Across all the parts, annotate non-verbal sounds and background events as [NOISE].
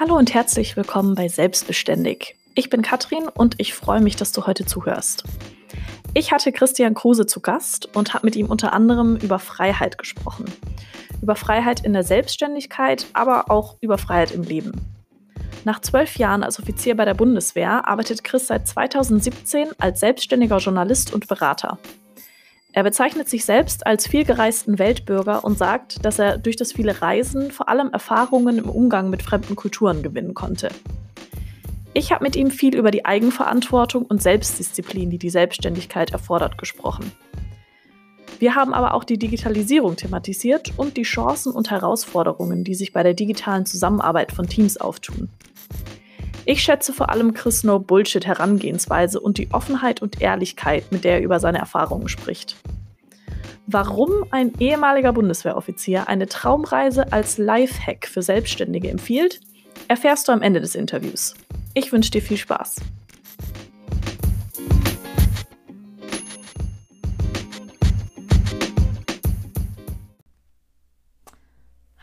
Hallo und herzlich willkommen bei Selbstbeständig. Ich bin Katrin und ich freue mich, dass du heute zuhörst. Ich hatte Christian Kruse zu Gast und habe mit ihm unter anderem über Freiheit gesprochen. Über Freiheit in der Selbstständigkeit, aber auch über Freiheit im Leben. Nach zwölf Jahren als Offizier bei der Bundeswehr arbeitet Chris seit 2017 als selbstständiger Journalist und Berater. Er bezeichnet sich selbst als vielgereisten Weltbürger und sagt, dass er durch das viele Reisen vor allem Erfahrungen im Umgang mit fremden Kulturen gewinnen konnte. Ich habe mit ihm viel über die Eigenverantwortung und Selbstdisziplin, die die Selbstständigkeit erfordert, gesprochen. Wir haben aber auch die Digitalisierung thematisiert und die Chancen und Herausforderungen, die sich bei der digitalen Zusammenarbeit von Teams auftun. Ich schätze vor allem Chris No Bullshit Herangehensweise und die Offenheit und Ehrlichkeit, mit der er über seine Erfahrungen spricht. Warum ein ehemaliger Bundeswehroffizier eine Traumreise als Lifehack für Selbstständige empfiehlt, erfährst du am Ende des Interviews. Ich wünsche dir viel Spaß.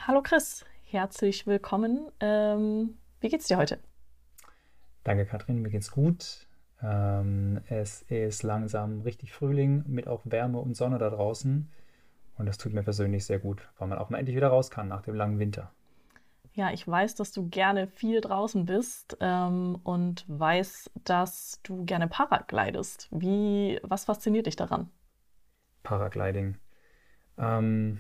Hallo Chris, herzlich willkommen. Ähm, wie geht's dir heute? Danke, Katrin, mir geht's gut. Ähm, es ist langsam richtig Frühling mit auch Wärme und Sonne da draußen. Und das tut mir persönlich sehr gut, weil man auch mal endlich wieder raus kann nach dem langen Winter. Ja, ich weiß, dass du gerne viel draußen bist ähm, und weiß, dass du gerne Paraglidest. Wie, was fasziniert dich daran? Paragliding. Ähm,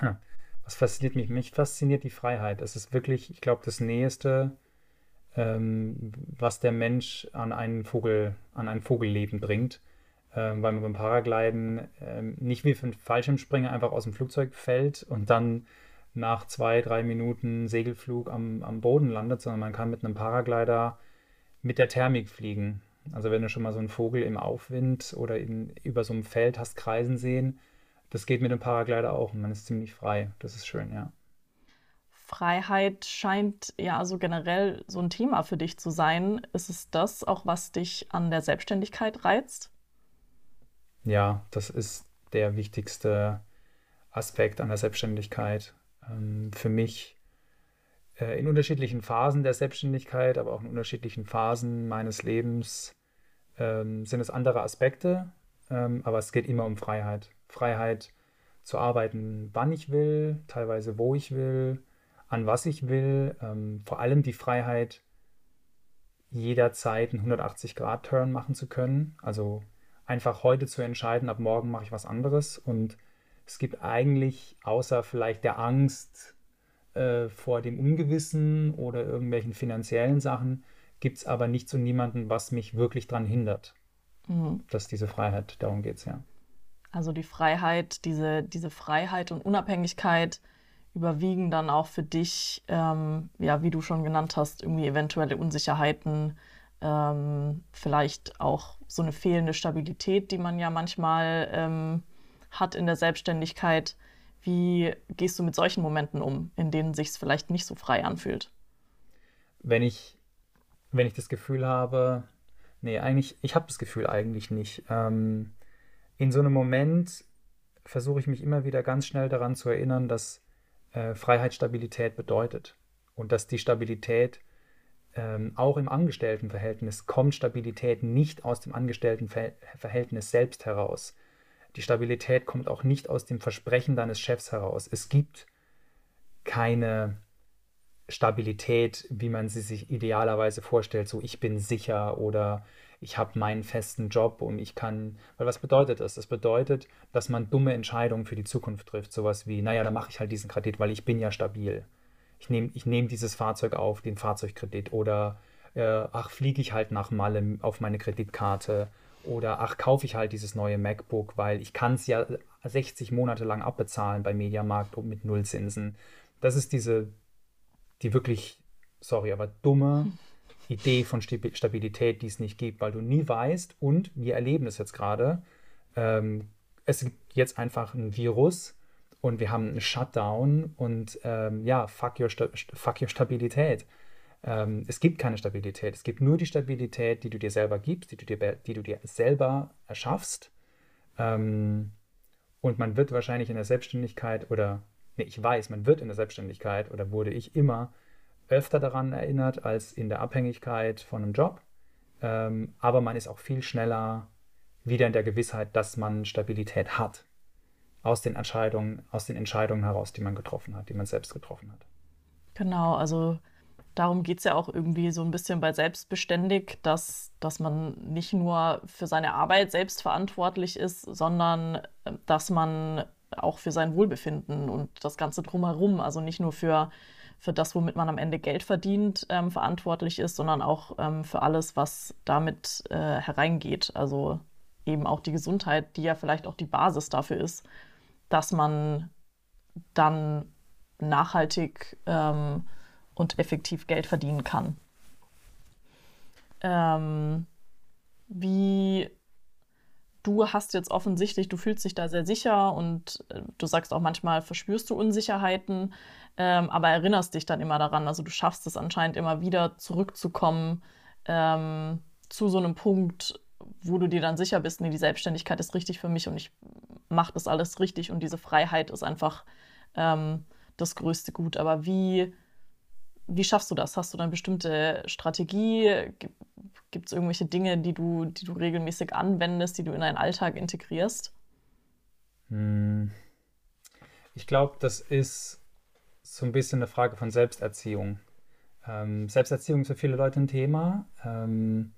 [LAUGHS] was fasziniert mich? Mich fasziniert die Freiheit. Es ist wirklich, ich glaube, das Näheste, ähm, was der Mensch an einen Vogel, an ein Vogelleben bringt. Ähm, weil man beim Paragliden ähm, nicht wie für einen Fallschirmspringer einfach aus dem Flugzeug fällt und dann nach zwei, drei Minuten Segelflug am, am Boden landet, sondern man kann mit einem Paraglider mit der Thermik fliegen. Also wenn du schon mal so einen Vogel im Aufwind oder in, über so einem Feld hast kreisen sehen, das geht mit dem Paraglider auch und man ist ziemlich frei. Das ist schön, ja. Freiheit scheint ja also generell so ein Thema für dich zu sein. Ist es das auch, was dich an der Selbstständigkeit reizt? Ja, das ist der wichtigste Aspekt an der Selbstständigkeit. Ähm, für mich äh, in unterschiedlichen Phasen der Selbstständigkeit, aber auch in unterschiedlichen Phasen meines Lebens ähm, sind es andere Aspekte, ähm, aber es geht immer um Freiheit. Freiheit zu arbeiten, wann ich will, teilweise wo ich will, an was ich will, ähm, vor allem die Freiheit, jederzeit einen 180-Grad-Turn machen zu können. Also einfach heute zu entscheiden, ab morgen mache ich was anderes. Und es gibt eigentlich, außer vielleicht der Angst äh, vor dem Ungewissen oder irgendwelchen finanziellen Sachen, gibt es aber nichts und niemanden, was mich wirklich daran hindert. Mhm. Dass diese Freiheit, darum geht es ja. Also die Freiheit, diese, diese Freiheit und Unabhängigkeit, überwiegen dann auch für dich, ähm, ja, wie du schon genannt hast, irgendwie eventuelle Unsicherheiten, ähm, vielleicht auch so eine fehlende Stabilität, die man ja manchmal ähm, hat in der Selbstständigkeit. Wie gehst du mit solchen Momenten um, in denen sich es vielleicht nicht so frei anfühlt? Wenn ich, wenn ich das Gefühl habe, nee, eigentlich, ich habe das Gefühl eigentlich nicht. Ähm, in so einem Moment versuche ich mich immer wieder ganz schnell daran zu erinnern, dass äh, Freiheit Stabilität bedeutet. Und dass die Stabilität ähm, auch im Angestelltenverhältnis kommt Stabilität nicht aus dem Angestelltenverhältnis selbst heraus. Die Stabilität kommt auch nicht aus dem Versprechen deines Chefs heraus. Es gibt keine Stabilität, wie man sie sich idealerweise vorstellt, so ich bin sicher oder ich habe meinen festen Job und ich kann, weil was bedeutet das? Das bedeutet, dass man dumme Entscheidungen für die Zukunft trifft. Sowas wie, naja, dann mache ich halt diesen Kredit, weil ich bin ja stabil. Ich nehme ich nehm dieses Fahrzeug auf, den Fahrzeugkredit oder äh, ach, fliege ich halt nach Malle auf meine Kreditkarte oder ach, kaufe ich halt dieses neue MacBook, weil ich kann es ja 60 Monate lang abbezahlen bei Mediamarkt mit Nullzinsen. Das ist diese, die wirklich, sorry, aber dumme [LAUGHS] Idee von Stabilität, die es nicht gibt, weil du nie weißt und wir erleben es jetzt gerade. Ähm, es gibt jetzt einfach ein Virus und wir haben einen Shutdown und ähm, ja, fuck your, fuck your Stabilität. Ähm, es gibt keine Stabilität. Es gibt nur die Stabilität, die du dir selber gibst, die du dir, die du dir selber erschaffst. Ähm, und man wird wahrscheinlich in der Selbstständigkeit oder, nee, ich weiß, man wird in der Selbstständigkeit oder wurde ich immer öfter daran erinnert als in der Abhängigkeit von einem Job. Ähm, aber man ist auch viel schneller wieder in der Gewissheit, dass man Stabilität hat. Aus den Entscheidungen, aus den Entscheidungen heraus, die man getroffen hat, die man selbst getroffen hat. Genau, also darum geht es ja auch irgendwie so ein bisschen bei Selbstbeständig, dass, dass man nicht nur für seine Arbeit selbst verantwortlich ist, sondern äh, dass man auch für sein Wohlbefinden und das Ganze drumherum, also nicht nur für, für das, womit man am Ende Geld verdient, ähm, verantwortlich ist, sondern auch ähm, für alles, was damit äh, hereingeht. Also eben auch die Gesundheit, die ja vielleicht auch die Basis dafür ist, dass man dann nachhaltig ähm, und effektiv Geld verdienen kann. Ähm, wie du hast jetzt offensichtlich, du fühlst dich da sehr sicher und äh, du sagst auch manchmal verspürst du Unsicherheiten, ähm, aber erinnerst dich dann immer daran. Also du schaffst es anscheinend immer wieder zurückzukommen ähm, zu so einem Punkt, wo du dir dann sicher bist, nee, die Selbstständigkeit ist richtig für mich und ich mache das alles richtig und diese Freiheit ist einfach ähm, das größte Gut. Aber wie, wie schaffst du das? Hast du dann bestimmte Strategie? Gibt es irgendwelche Dinge, die du, die du regelmäßig anwendest, die du in deinen Alltag integrierst? Hm. Ich glaube, das ist so ein bisschen eine Frage von Selbsterziehung. Ähm, Selbsterziehung ist für viele Leute ein Thema. Ähm,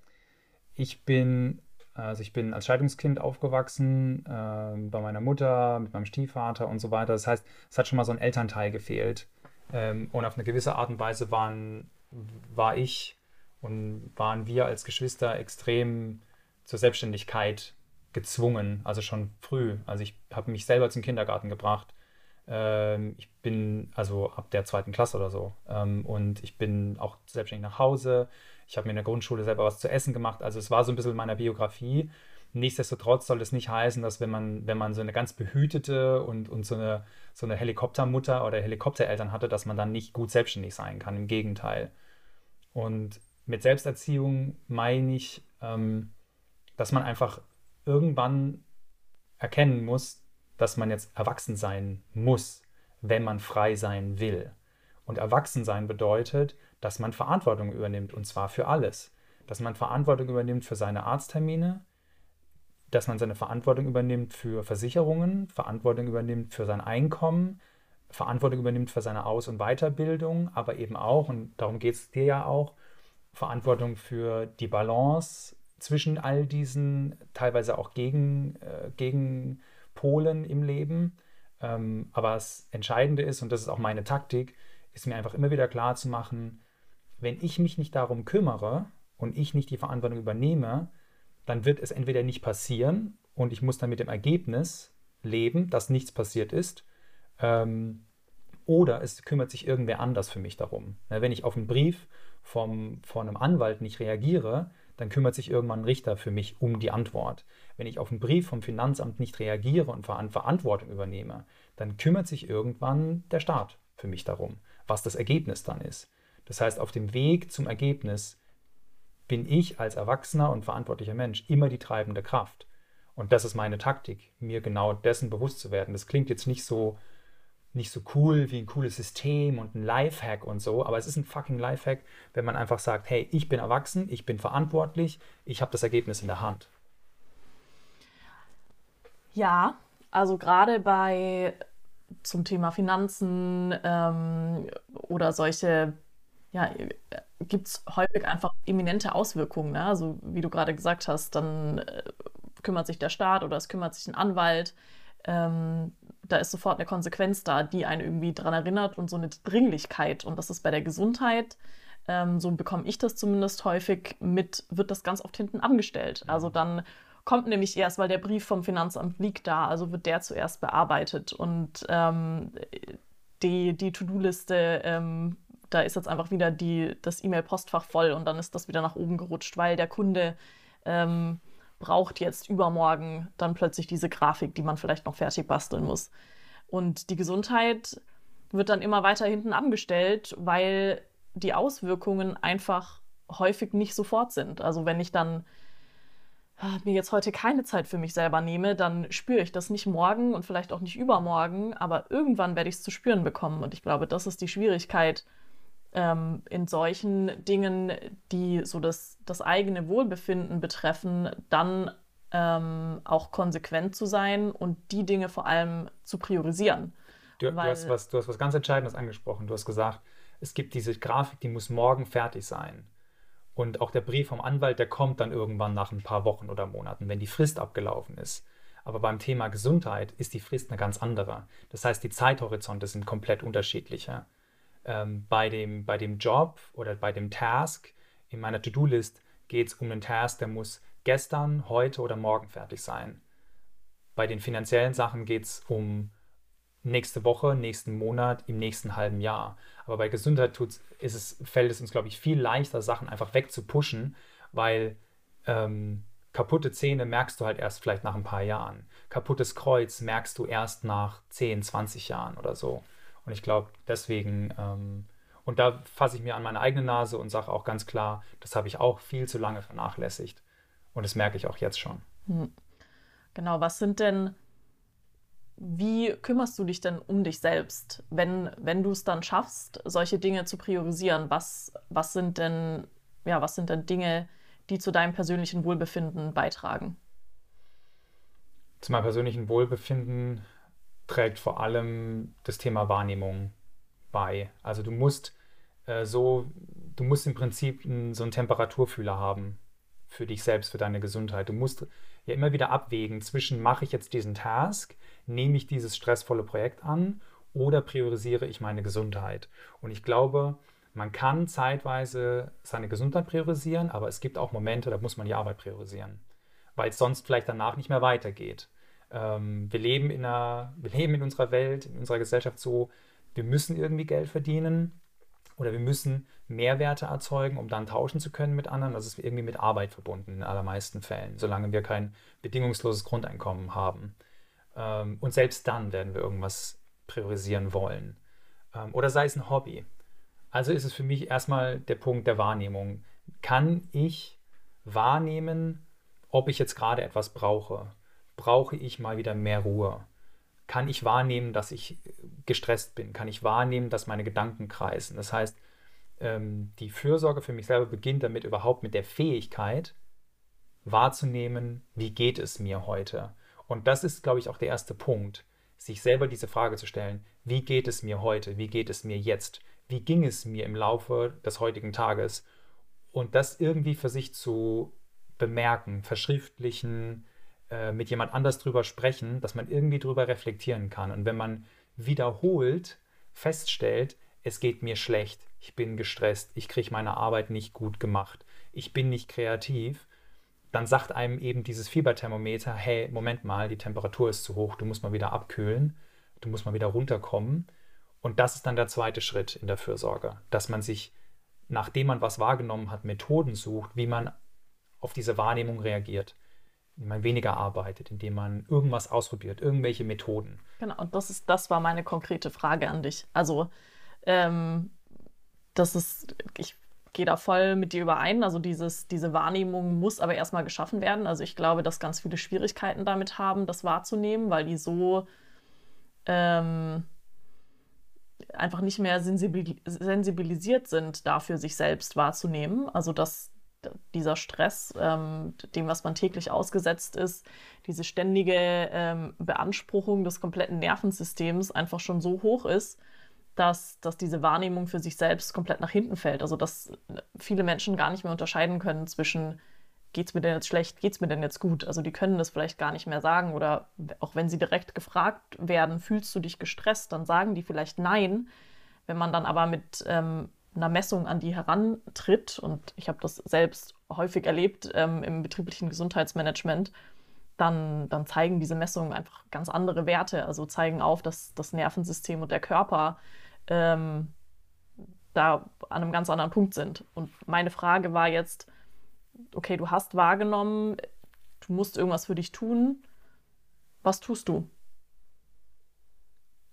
ich bin, also ich bin als Scheidungskind aufgewachsen, äh, bei meiner Mutter, mit meinem Stiefvater und so weiter. Das heißt, es hat schon mal so ein Elternteil gefehlt. Ähm, und auf eine gewisse Art und Weise waren, war ich und waren wir als Geschwister extrem zur Selbstständigkeit gezwungen, also schon früh. Also ich habe mich selber zum Kindergarten gebracht. Ähm, ich bin also ab der zweiten Klasse oder so. Ähm, und ich bin auch selbstständig nach Hause. Ich habe mir in der Grundschule selber was zu essen gemacht. Also es war so ein bisschen in meiner Biografie. Nichtsdestotrotz soll das nicht heißen, dass wenn man, wenn man so eine ganz behütete und, und so, eine, so eine Helikoptermutter oder Helikoptereltern hatte, dass man dann nicht gut selbstständig sein kann. Im Gegenteil. Und mit Selbsterziehung meine ich, ähm, dass man einfach irgendwann erkennen muss, dass man jetzt erwachsen sein muss, wenn man frei sein will. Und erwachsen sein bedeutet, dass man Verantwortung übernimmt und zwar für alles. Dass man Verantwortung übernimmt für seine Arzttermine, dass man seine Verantwortung übernimmt für Versicherungen, Verantwortung übernimmt für sein Einkommen, Verantwortung übernimmt für seine Aus- und Weiterbildung, aber eben auch, und darum geht es dir ja auch, Verantwortung für die Balance zwischen all diesen teilweise auch gegen, äh, Gegenpolen im Leben. Ähm, aber das Entscheidende ist, und das ist auch meine Taktik, ist mir einfach immer wieder klar zu machen, wenn ich mich nicht darum kümmere und ich nicht die Verantwortung übernehme, dann wird es entweder nicht passieren und ich muss dann mit dem Ergebnis leben, dass nichts passiert ist, ähm, oder es kümmert sich irgendwer anders für mich darum. Na, wenn ich auf einen Brief vom, von einem Anwalt nicht reagiere, dann kümmert sich irgendwann ein Richter für mich um die Antwort. Wenn ich auf einen Brief vom Finanzamt nicht reagiere und Verantwortung übernehme, dann kümmert sich irgendwann der Staat für mich darum, was das Ergebnis dann ist. Das heißt, auf dem Weg zum Ergebnis bin ich als erwachsener und verantwortlicher Mensch immer die treibende Kraft. Und das ist meine Taktik, mir genau dessen bewusst zu werden. Das klingt jetzt nicht so, nicht so cool wie ein cooles System und ein Lifehack und so, aber es ist ein fucking Lifehack, wenn man einfach sagt, hey, ich bin erwachsen, ich bin verantwortlich, ich habe das Ergebnis in der Hand. Ja, also gerade bei zum Thema Finanzen ähm, oder solche ja, gibt es häufig einfach eminente Auswirkungen. Ne? Also wie du gerade gesagt hast, dann äh, kümmert sich der Staat oder es kümmert sich ein Anwalt. Ähm, da ist sofort eine Konsequenz da, die einen irgendwie daran erinnert und so eine Dringlichkeit. Und das ist bei der Gesundheit, ähm, so bekomme ich das zumindest häufig mit, wird das ganz oft hinten angestellt. Mhm. Also dann kommt nämlich erst, weil der Brief vom Finanzamt liegt da, also wird der zuerst bearbeitet und ähm, die, die To-Do-Liste ähm, da ist jetzt einfach wieder die, das E-Mail-Postfach voll und dann ist das wieder nach oben gerutscht, weil der Kunde ähm, braucht jetzt übermorgen dann plötzlich diese Grafik, die man vielleicht noch fertig basteln muss. Und die Gesundheit wird dann immer weiter hinten angestellt, weil die Auswirkungen einfach häufig nicht sofort sind. Also wenn ich dann ah, mir jetzt heute keine Zeit für mich selber nehme, dann spüre ich das nicht morgen und vielleicht auch nicht übermorgen, aber irgendwann werde ich es zu spüren bekommen. Und ich glaube, das ist die Schwierigkeit, ähm, in solchen Dingen, die so das, das eigene Wohlbefinden betreffen, dann ähm, auch konsequent zu sein und die Dinge vor allem zu priorisieren. Du, du, hast was, du hast was ganz Entscheidendes angesprochen. Du hast gesagt, es gibt diese Grafik, die muss morgen fertig sein. Und auch der Brief vom Anwalt, der kommt dann irgendwann nach ein paar Wochen oder Monaten, wenn die Frist abgelaufen ist. Aber beim Thema Gesundheit ist die Frist eine ganz andere. Das heißt, die Zeithorizonte sind komplett unterschiedlicher. Ähm, bei, dem, bei dem Job oder bei dem Task in meiner To-Do-List geht es um einen Task, der muss gestern, heute oder morgen fertig sein. Bei den finanziellen Sachen geht es um nächste Woche, nächsten Monat, im nächsten halben Jahr. Aber bei Gesundheit tut's, ist es, fällt es uns, glaube ich, viel leichter, Sachen einfach wegzupushen, weil ähm, kaputte Zähne merkst du halt erst vielleicht nach ein paar Jahren. Kaputtes Kreuz merkst du erst nach 10, 20 Jahren oder so. Und ich glaube, deswegen, ähm, und da fasse ich mir an meine eigene Nase und sage auch ganz klar, das habe ich auch viel zu lange vernachlässigt. Und das merke ich auch jetzt schon. Hm. Genau, was sind denn wie kümmerst du dich denn um dich selbst, wenn, wenn du es dann schaffst, solche Dinge zu priorisieren? Was, was, sind denn, ja, was sind denn Dinge, die zu deinem persönlichen Wohlbefinden beitragen? Zu meinem persönlichen Wohlbefinden trägt vor allem das Thema Wahrnehmung bei. Also du musst äh, so, du musst im Prinzip so einen Temperaturfühler haben für dich selbst, für deine Gesundheit. Du musst ja immer wieder abwägen zwischen, mache ich jetzt diesen Task, nehme ich dieses stressvolle Projekt an oder priorisiere ich meine Gesundheit. Und ich glaube, man kann zeitweise seine Gesundheit priorisieren, aber es gibt auch Momente, da muss man die Arbeit priorisieren, weil es sonst vielleicht danach nicht mehr weitergeht. Ähm, wir, leben in einer, wir leben in unserer Welt, in unserer Gesellschaft so, wir müssen irgendwie Geld verdienen oder wir müssen Mehrwerte erzeugen, um dann tauschen zu können mit anderen. Das ist irgendwie mit Arbeit verbunden in allermeisten Fällen, solange wir kein bedingungsloses Grundeinkommen haben. Ähm, und selbst dann werden wir irgendwas priorisieren wollen. Ähm, oder sei es ein Hobby. Also ist es für mich erstmal der Punkt der Wahrnehmung. Kann ich wahrnehmen, ob ich jetzt gerade etwas brauche? Brauche ich mal wieder mehr Ruhe? Kann ich wahrnehmen, dass ich gestresst bin? Kann ich wahrnehmen, dass meine Gedanken kreisen? Das heißt, ähm, die Fürsorge für mich selber beginnt damit überhaupt mit der Fähigkeit wahrzunehmen, wie geht es mir heute? Und das ist, glaube ich, auch der erste Punkt, sich selber diese Frage zu stellen, wie geht es mir heute? Wie geht es mir jetzt? Wie ging es mir im Laufe des heutigen Tages? Und das irgendwie für sich zu bemerken, verschriftlichen, äh, mit jemand anders drüber sprechen, dass man irgendwie drüber reflektieren kann. Und wenn man wiederholt feststellt, es geht mir schlecht, ich bin gestresst, ich kriege meine Arbeit nicht gut gemacht, ich bin nicht kreativ, dann sagt einem eben dieses Fieberthermometer, hey, Moment mal, die Temperatur ist zu hoch, du musst mal wieder abkühlen, du musst mal wieder runterkommen. Und das ist dann der zweite Schritt in der Fürsorge, dass man sich, nachdem man was wahrgenommen hat, Methoden sucht, wie man auf diese Wahrnehmung reagiert indem man weniger arbeitet, indem man irgendwas ausprobiert, irgendwelche Methoden. Genau, und das ist, das war meine konkrete Frage an dich. Also, ähm, das ist, ich gehe da voll mit dir überein. Also dieses, diese Wahrnehmung muss aber erstmal geschaffen werden. Also ich glaube, dass ganz viele Schwierigkeiten damit haben, das wahrzunehmen, weil die so ähm, einfach nicht mehr sensibilisiert sind, dafür sich selbst wahrzunehmen. Also dass dieser Stress, ähm, dem, was man täglich ausgesetzt ist, diese ständige ähm, Beanspruchung des kompletten Nervensystems einfach schon so hoch ist, dass, dass diese Wahrnehmung für sich selbst komplett nach hinten fällt. Also dass viele Menschen gar nicht mehr unterscheiden können zwischen geht es mir denn jetzt schlecht, geht es mir denn jetzt gut? Also die können das vielleicht gar nicht mehr sagen oder auch wenn sie direkt gefragt werden, fühlst du dich gestresst, dann sagen die vielleicht nein. Wenn man dann aber mit ähm, einer Messung an die herantritt, und ich habe das selbst häufig erlebt ähm, im betrieblichen Gesundheitsmanagement, dann, dann zeigen diese Messungen einfach ganz andere Werte, also zeigen auf, dass das Nervensystem und der Körper ähm, da an einem ganz anderen Punkt sind. Und meine Frage war jetzt, okay, du hast wahrgenommen, du musst irgendwas für dich tun. Was tust du?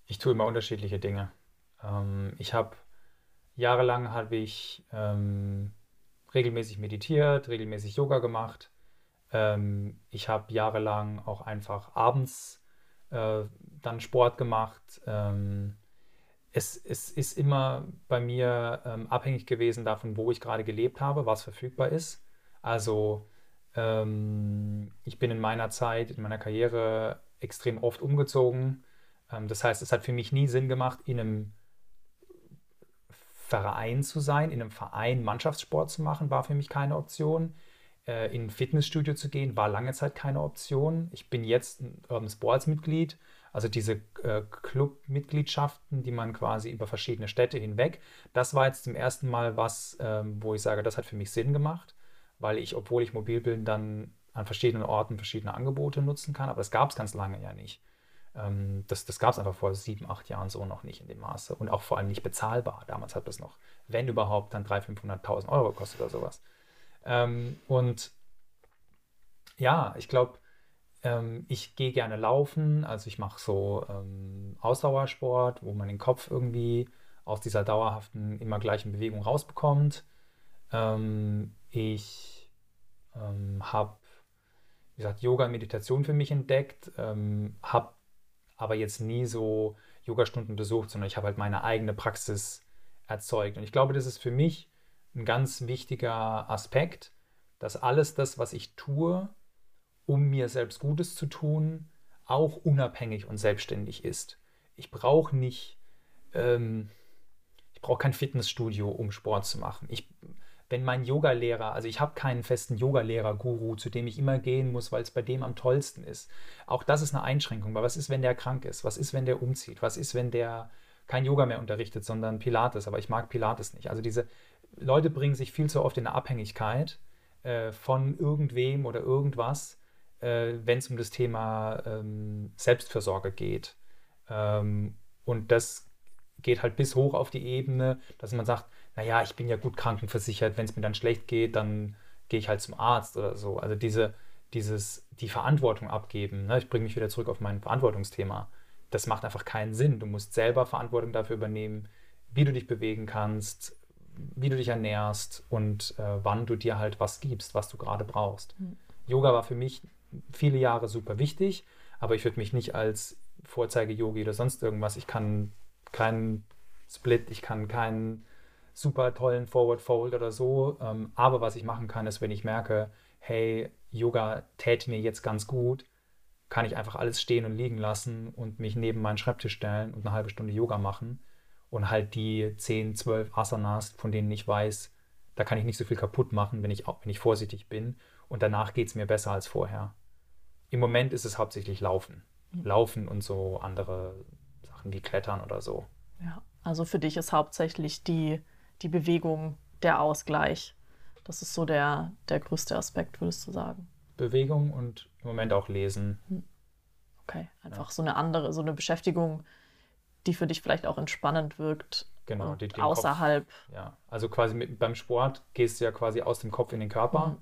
Ich tue immer unterschiedliche Dinge. Ähm, ich habe Jahrelang habe ich ähm, regelmäßig meditiert, regelmäßig Yoga gemacht. Ähm, ich habe jahrelang auch einfach abends äh, dann Sport gemacht. Ähm, es, es ist immer bei mir ähm, abhängig gewesen davon, wo ich gerade gelebt habe, was verfügbar ist. Also ähm, ich bin in meiner Zeit, in meiner Karriere extrem oft umgezogen. Ähm, das heißt, es hat für mich nie Sinn gemacht, in einem Verein zu sein, in einem Verein Mannschaftssport zu machen, war für mich keine Option. Äh, in ein Fitnessstudio zu gehen, war lange Zeit keine Option. Ich bin jetzt ein Urban Sports Mitglied, also diese äh, Clubmitgliedschaften, die man quasi über verschiedene Städte hinweg. Das war jetzt zum ersten Mal was, ähm, wo ich sage, das hat für mich Sinn gemacht, weil ich, obwohl ich mobil bin, dann an verschiedenen Orten verschiedene Angebote nutzen kann. Aber das gab es ganz lange ja nicht. Ähm, das das gab es einfach vor sieben, acht Jahren so noch nicht in dem Maße und auch vor allem nicht bezahlbar. Damals hat das noch, wenn überhaupt, dann 300.000, 500.000 Euro gekostet oder sowas. Ähm, und ja, ich glaube, ähm, ich gehe gerne laufen, also ich mache so ähm, Ausdauersport, wo man den Kopf irgendwie aus dieser dauerhaften, immer gleichen Bewegung rausbekommt. Ähm, ich habe, wie gesagt, Yoga und Meditation für mich entdeckt, ähm, habe aber jetzt nie so Yogastunden besucht, sondern ich habe halt meine eigene Praxis erzeugt. Und ich glaube, das ist für mich ein ganz wichtiger Aspekt, dass alles das, was ich tue, um mir selbst Gutes zu tun, auch unabhängig und selbstständig ist. Ich brauche nicht, ähm, ich brauche kein Fitnessstudio, um Sport zu machen. Ich, wenn mein Yogalehrer, also ich habe keinen festen Yogalehrer-Guru, zu dem ich immer gehen muss, weil es bei dem am tollsten ist. Auch das ist eine Einschränkung. Weil was ist, wenn der krank ist? Was ist, wenn der umzieht? Was ist, wenn der kein Yoga mehr unterrichtet, sondern Pilates? Aber ich mag Pilates nicht. Also diese Leute bringen sich viel zu oft in eine Abhängigkeit äh, von irgendwem oder irgendwas äh, wenn es um das Thema ähm, Selbstversorge geht. Ähm, und das geht halt bis hoch auf die Ebene, dass man sagt, naja, ich bin ja gut krankenversichert, wenn es mir dann schlecht geht, dann gehe ich halt zum Arzt oder so. Also diese, dieses, die Verantwortung abgeben, ne? ich bringe mich wieder zurück auf mein Verantwortungsthema, das macht einfach keinen Sinn. Du musst selber Verantwortung dafür übernehmen, wie du dich bewegen kannst, wie du dich ernährst und äh, wann du dir halt was gibst, was du gerade brauchst. Mhm. Yoga war für mich viele Jahre super wichtig, aber ich würde mich nicht als Vorzeige-Yogi oder sonst irgendwas, ich kann keinen Split, ich kann keinen super tollen Forward Fold oder so, ähm, aber was ich machen kann, ist, wenn ich merke, hey, Yoga täte mir jetzt ganz gut, kann ich einfach alles stehen und liegen lassen und mich neben meinen Schreibtisch stellen und eine halbe Stunde Yoga machen und halt die 10, 12 Asanas, von denen ich weiß, da kann ich nicht so viel kaputt machen, wenn ich, wenn ich vorsichtig bin und danach geht es mir besser als vorher. Im Moment ist es hauptsächlich Laufen. Mhm. Laufen und so andere Sachen wie Klettern oder so. Ja, also für dich ist hauptsächlich die, die Bewegung der Ausgleich. Das ist so der, der größte Aspekt, würdest du sagen. Bewegung und im Moment auch Lesen. Hm. Okay, einfach ja. so eine andere, so eine Beschäftigung, die für dich vielleicht auch entspannend wirkt. Genau, die, außerhalb. Kopf, ja, also quasi mit, beim Sport gehst du ja quasi aus dem Kopf in den Körper. Mhm.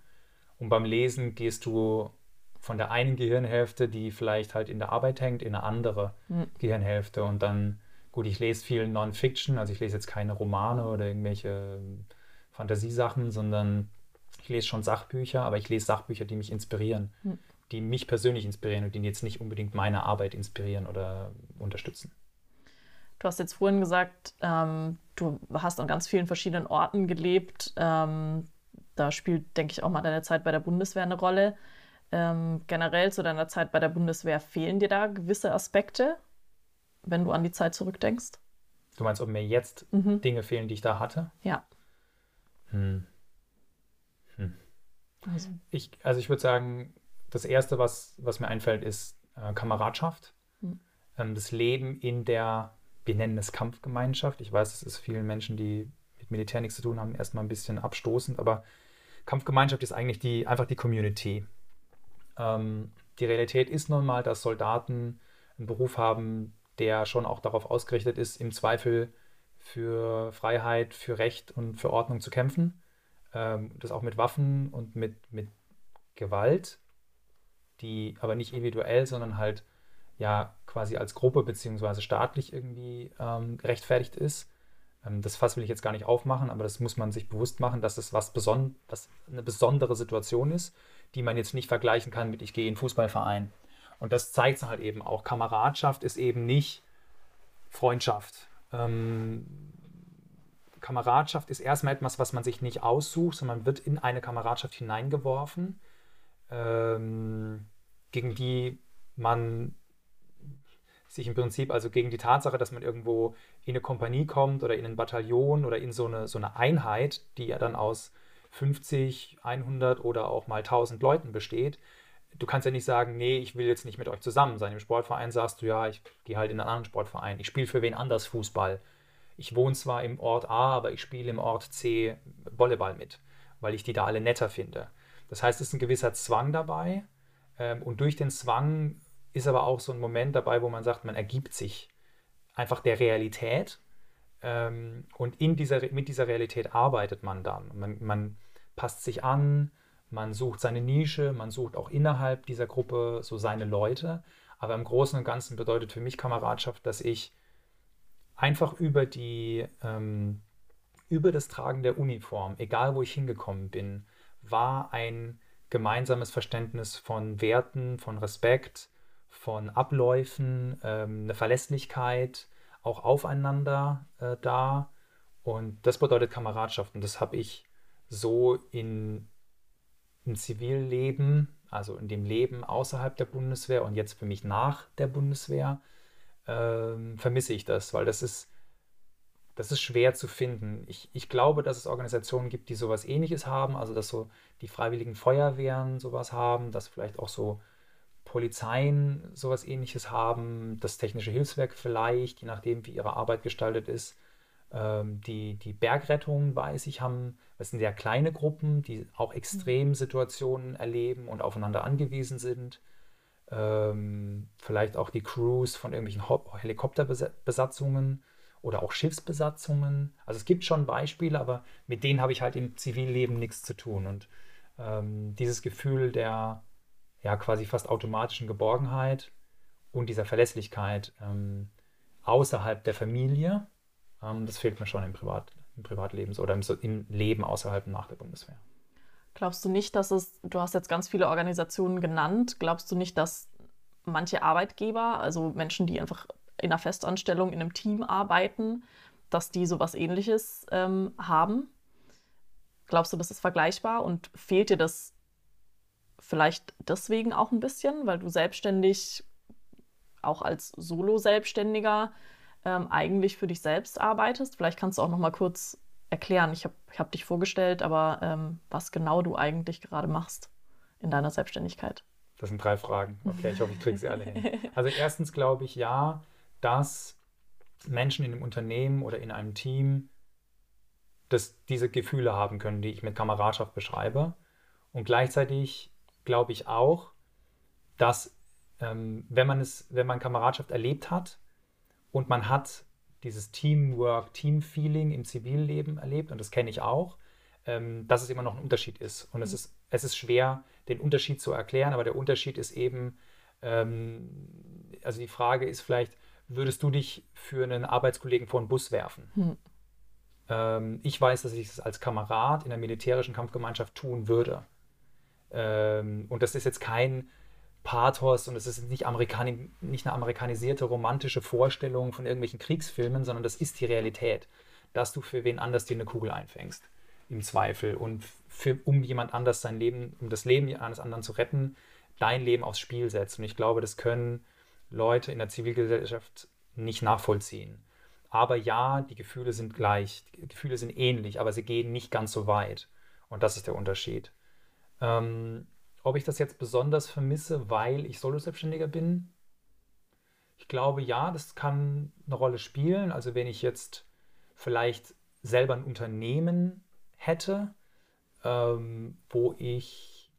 Und beim Lesen gehst du von der einen Gehirnhälfte, die vielleicht halt in der Arbeit hängt, in eine andere mhm. Gehirnhälfte. Und dann, gut, ich lese viel Non-Fiction, also ich lese jetzt keine Romane oder irgendwelche Fantasiesachen, sondern ich lese schon Sachbücher, aber ich lese Sachbücher, die mich inspirieren, mhm. die mich persönlich inspirieren und die jetzt nicht unbedingt meine Arbeit inspirieren oder unterstützen. Du hast jetzt vorhin gesagt, ähm, du hast an ganz vielen verschiedenen Orten gelebt. Ähm, da spielt, denke ich, auch mal deine Zeit bei der Bundeswehr eine Rolle. Ähm, generell zu deiner Zeit bei der Bundeswehr fehlen dir da gewisse Aspekte, wenn du an die Zeit zurückdenkst? Du meinst, ob mir jetzt mhm. Dinge fehlen, die ich da hatte? Ja. Hm. Hm. Also. Ich, also ich würde sagen, das Erste, was, was mir einfällt, ist äh, Kameradschaft. Hm. Ähm, das Leben in der, wir nennen es Kampfgemeinschaft. Ich weiß, es ist vielen Menschen, die mit Militär nichts zu tun haben, erstmal ein bisschen abstoßend, aber Kampfgemeinschaft ist eigentlich die, einfach die Community. Ähm, die Realität ist nun mal, dass Soldaten einen Beruf haben, der schon auch darauf ausgerichtet ist, im Zweifel für Freiheit, für Recht und für Ordnung zu kämpfen. Ähm, das auch mit Waffen und mit, mit Gewalt, die aber nicht individuell, sondern halt ja quasi als Gruppe beziehungsweise staatlich irgendwie ähm, gerechtfertigt ist. Ähm, das Fass will ich jetzt gar nicht aufmachen, aber das muss man sich bewusst machen, dass es was, beson was eine besondere Situation ist die man jetzt nicht vergleichen kann mit ich gehe in Fußballverein. Und das zeigt es halt eben auch. Kameradschaft ist eben nicht Freundschaft Ähm, Kameradschaft ist erstmal etwas, was man sich nicht aussucht, sondern man wird in eine Kameradschaft hineingeworfen, ähm, gegen die man sich im Prinzip also gegen die Tatsache, dass man irgendwo in eine Kompanie kommt oder in ein Bataillon oder in so eine, so eine Einheit, die ja dann aus 50, 100 oder auch mal 1000 Leuten besteht. Du kannst ja nicht sagen, nee, ich will jetzt nicht mit euch zusammen sein. Im Sportverein sagst du, ja, ich gehe halt in einen anderen Sportverein. Ich spiele für wen anders Fußball. Ich wohne zwar im Ort A, aber ich spiele im Ort C Volleyball mit, weil ich die da alle netter finde. Das heißt, es ist ein gewisser Zwang dabei. Ähm, und durch den Zwang ist aber auch so ein Moment dabei, wo man sagt, man ergibt sich einfach der Realität ähm, und in dieser, mit dieser Realität arbeitet man dann. Man, man passt sich an, man sucht seine Nische, man sucht auch innerhalb dieser Gruppe so seine Leute. Aber im Großen und Ganzen bedeutet für mich Kameradschaft, dass ich einfach über die ähm, über das Tragen der Uniform, egal wo ich hingekommen bin, war ein gemeinsames Verständnis von Werten, von Respekt, von Abläufen, ähm, eine Verlässlichkeit, auch aufeinander äh, da. Und das bedeutet Kameradschaft. Und das habe ich so in, im Zivilleben, also in dem Leben außerhalb der Bundeswehr und jetzt für mich nach der Bundeswehr, ähm, vermisse ich das, weil das ist, das ist schwer zu finden. Ich, ich glaube, dass es Organisationen gibt, die sowas ähnliches haben, also dass so die freiwilligen Feuerwehren sowas haben, dass vielleicht auch so Polizeien sowas ähnliches haben, das Technische Hilfswerk vielleicht, je nachdem, wie ihre Arbeit gestaltet ist. Ähm, die, die Bergrettung, weiß ich, haben, das sind sehr kleine Gruppen, die auch Extremsituationen erleben und aufeinander angewiesen sind. Ähm, vielleicht auch die Crews von irgendwelchen Helikopterbesatzungen oder auch Schiffsbesatzungen. Also es gibt schon Beispiele, aber mit denen habe ich halt im Zivilleben nichts zu tun. Und ähm, dieses Gefühl der ja quasi fast automatischen Geborgenheit und dieser Verlässlichkeit ähm, außerhalb der Familie, ähm, das fehlt mir schon im, Privat, im Privatleben oder im, im Leben außerhalb nach der Bundeswehr. Glaubst du nicht, dass es, du hast jetzt ganz viele Organisationen genannt, glaubst du nicht, dass manche Arbeitgeber, also Menschen, die einfach in einer Festanstellung in einem Team arbeiten, dass die sowas ähnliches ähm, haben? Glaubst du, das ist vergleichbar und fehlt dir das Vielleicht deswegen auch ein bisschen, weil du selbstständig, auch als Solo-Selbstständiger, ähm, eigentlich für dich selbst arbeitest. Vielleicht kannst du auch noch mal kurz erklären. Ich habe hab dich vorgestellt, aber ähm, was genau du eigentlich gerade machst in deiner Selbstständigkeit. Das sind drei Fragen. Okay, ich hoffe, ich kriege sie alle hin. [LAUGHS] Also erstens glaube ich ja, dass Menschen in einem Unternehmen oder in einem Team dass diese Gefühle haben können, die ich mit Kameradschaft beschreibe. Und gleichzeitig glaube ich auch, dass ähm, wenn man es, wenn man Kameradschaft erlebt hat und man hat dieses Teamwork, Teamfeeling im Zivilleben erlebt, und das kenne ich auch, ähm, dass es immer noch ein Unterschied ist. Und mhm. es, ist, es ist schwer, den Unterschied zu erklären, aber der Unterschied ist eben, ähm, also die Frage ist vielleicht, würdest du dich für einen Arbeitskollegen vor einen Bus werfen? Mhm. Ähm, ich weiß, dass ich es als Kamerad in der militärischen Kampfgemeinschaft tun würde. Ähm, und das ist jetzt kein Pathos und es ist nicht, Amerikani nicht eine amerikanisierte romantische Vorstellung von irgendwelchen Kriegsfilmen, sondern das ist die Realität, dass du für wen anders dir eine Kugel einfängst, im Zweifel. Und für, um jemand anders sein Leben, um das Leben eines anderen zu retten, dein Leben aufs Spiel setzt. Und ich glaube, das können Leute in der Zivilgesellschaft nicht nachvollziehen. Aber ja, die Gefühle sind gleich, die Gefühle sind ähnlich, aber sie gehen nicht ganz so weit. Und das ist der Unterschied. Ähm, ob ich das jetzt besonders vermisse, weil ich Solo-Selbstständiger bin? Ich glaube, ja, das kann eine Rolle spielen. Also wenn ich jetzt vielleicht selber ein Unternehmen hätte, ähm, wo ich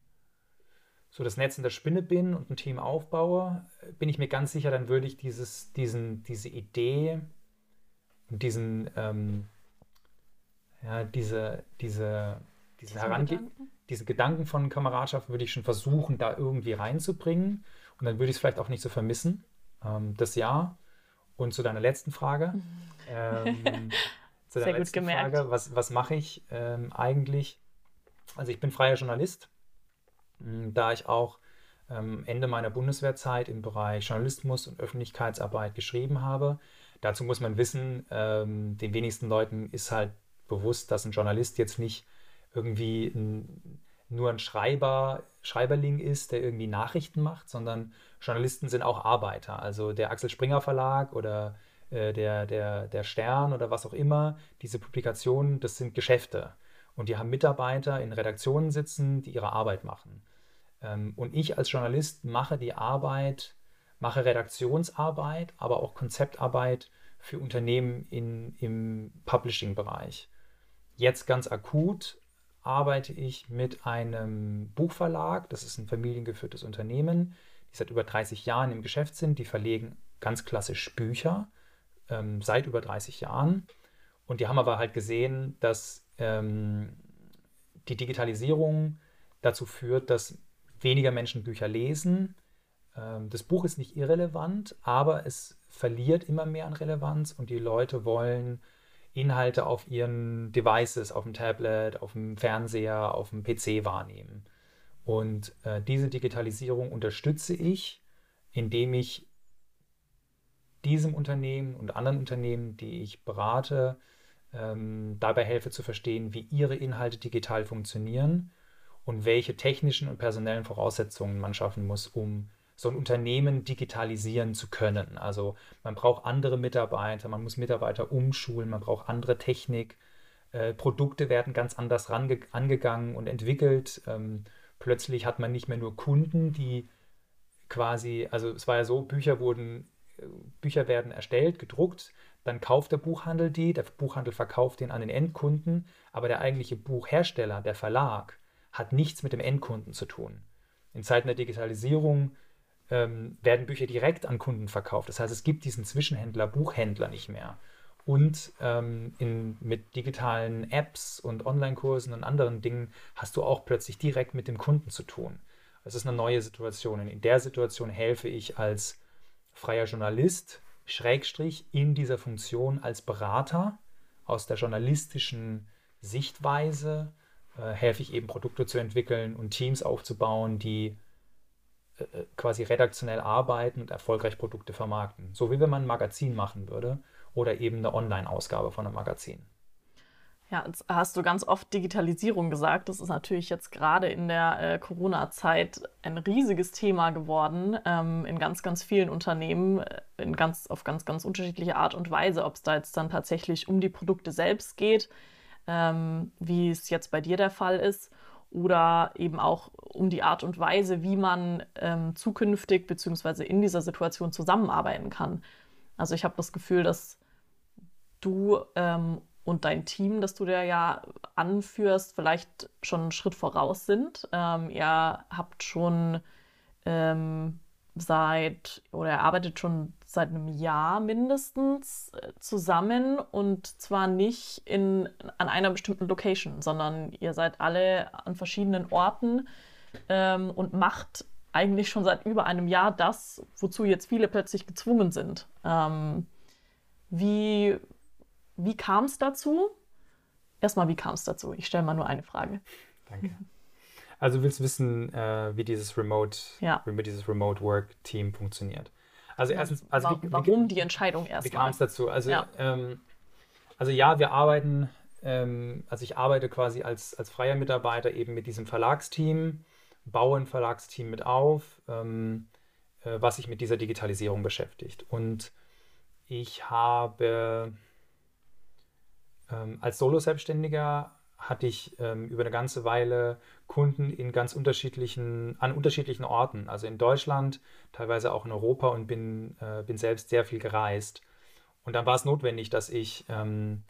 so das Netz in der Spinne bin und ein Team aufbaue, bin ich mir ganz sicher, dann würde ich dieses, diesen, diese Idee und diesen, ähm, ja, diese, diese, diesen Herangehen, diese Gedanken von Kameradschaft würde ich schon versuchen, da irgendwie reinzubringen. Und dann würde ich es vielleicht auch nicht so vermissen, ähm, das Jahr. Und zu deiner letzten Frage. Ähm, [LAUGHS] zu deiner Sehr letzten gut gemerkt. Frage, was, was mache ich ähm, eigentlich? Also ich bin freier Journalist, hm, da ich auch ähm, Ende meiner Bundeswehrzeit im Bereich Journalismus und Öffentlichkeitsarbeit geschrieben habe. Dazu muss man wissen, ähm, den wenigsten Leuten ist halt bewusst, dass ein Journalist jetzt nicht irgendwie ein, nur ein Schreiber, Schreiberling ist, der irgendwie Nachrichten macht, sondern Journalisten sind auch Arbeiter. Also der Axel Springer Verlag oder äh, der, der, der Stern oder was auch immer, diese Publikationen, das sind Geschäfte. Und die haben Mitarbeiter in Redaktionen sitzen, die ihre Arbeit machen. Ähm, und ich als Journalist mache die Arbeit, mache Redaktionsarbeit, aber auch Konzeptarbeit für Unternehmen in, im Publishing-Bereich. Jetzt ganz akut arbeite ich mit einem Buchverlag, das ist ein familiengeführtes Unternehmen, die seit über 30 Jahren im Geschäft sind, die verlegen ganz klassisch Bücher ähm, seit über 30 Jahren. Und die haben aber halt gesehen, dass ähm, die Digitalisierung dazu führt, dass weniger Menschen Bücher lesen. Ähm, das Buch ist nicht irrelevant, aber es verliert immer mehr an Relevanz und die Leute wollen Inhalte auf ihren Devices, auf dem Tablet, auf dem Fernseher, auf dem PC wahrnehmen. Und äh, diese Digitalisierung unterstütze ich, indem ich diesem Unternehmen und anderen Unternehmen, die ich berate, ähm, dabei helfe zu verstehen, wie ihre Inhalte digital funktionieren und welche technischen und personellen Voraussetzungen man schaffen muss, um so ein Unternehmen digitalisieren zu können. Also man braucht andere Mitarbeiter, man muss Mitarbeiter umschulen, man braucht andere Technik. Äh, Produkte werden ganz anders angegangen und entwickelt. Ähm, plötzlich hat man nicht mehr nur Kunden, die quasi, also es war ja so, Bücher wurden, äh, Bücher werden erstellt, gedruckt, dann kauft der Buchhandel die, der Buchhandel verkauft den an den Endkunden, aber der eigentliche Buchhersteller, der Verlag, hat nichts mit dem Endkunden zu tun. In Zeiten der Digitalisierung ähm, werden Bücher direkt an Kunden verkauft. Das heißt, es gibt diesen Zwischenhändler, Buchhändler nicht mehr. Und ähm, in, mit digitalen Apps und Online-Kursen und anderen Dingen hast du auch plötzlich direkt mit dem Kunden zu tun. Das ist eine neue Situation. Und in der Situation helfe ich als freier Journalist, Schrägstrich, in dieser Funktion als Berater aus der journalistischen Sichtweise, äh, helfe ich eben Produkte zu entwickeln und Teams aufzubauen, die quasi redaktionell arbeiten und erfolgreich Produkte vermarkten. So wie wenn man ein Magazin machen würde oder eben eine Online-Ausgabe von einem Magazin. Ja, jetzt hast du ganz oft Digitalisierung gesagt. Das ist natürlich jetzt gerade in der äh, Corona-Zeit ein riesiges Thema geworden ähm, in ganz, ganz vielen Unternehmen äh, in ganz, auf ganz, ganz unterschiedliche Art und Weise. Ob es da jetzt dann tatsächlich um die Produkte selbst geht, ähm, wie es jetzt bei dir der Fall ist, oder eben auch um die Art und Weise, wie man ähm, zukünftig bzw. in dieser Situation zusammenarbeiten kann. Also ich habe das Gefühl, dass du ähm, und dein Team, das du da ja anführst, vielleicht schon einen Schritt voraus sind. Ähm, ihr habt schon ähm, seit oder er arbeitet schon seit einem Jahr mindestens äh, zusammen und zwar nicht in, an einer bestimmten Location, sondern ihr seid alle an verschiedenen Orten ähm, und macht eigentlich schon seit über einem Jahr das, wozu jetzt viele plötzlich gezwungen sind. Ähm, wie wie kam es dazu? Erstmal, wie kam es dazu? Ich stelle mal nur eine Frage. Danke. Also du willst wissen, äh, wie dieses Remote, ja. wie dieses Remote Work Team funktioniert. Also erstens, also warum, wie, warum die Entscheidung erst? Wie kam es dazu? Also ja. Ähm, also ja, wir arbeiten, ähm, also ich arbeite quasi als, als freier Mitarbeiter eben mit diesem Verlagsteam, baue ein Verlagsteam mit auf, ähm, äh, was sich mit dieser Digitalisierung beschäftigt. Und ich habe ähm, als Solo-Selbstständiger hatte ich ähm, über eine ganze Weile Kunden in ganz unterschiedlichen, an unterschiedlichen Orten, also in Deutschland, teilweise auch in Europa und bin, äh, bin selbst sehr viel gereist. Und dann war es notwendig, dass ich ähm,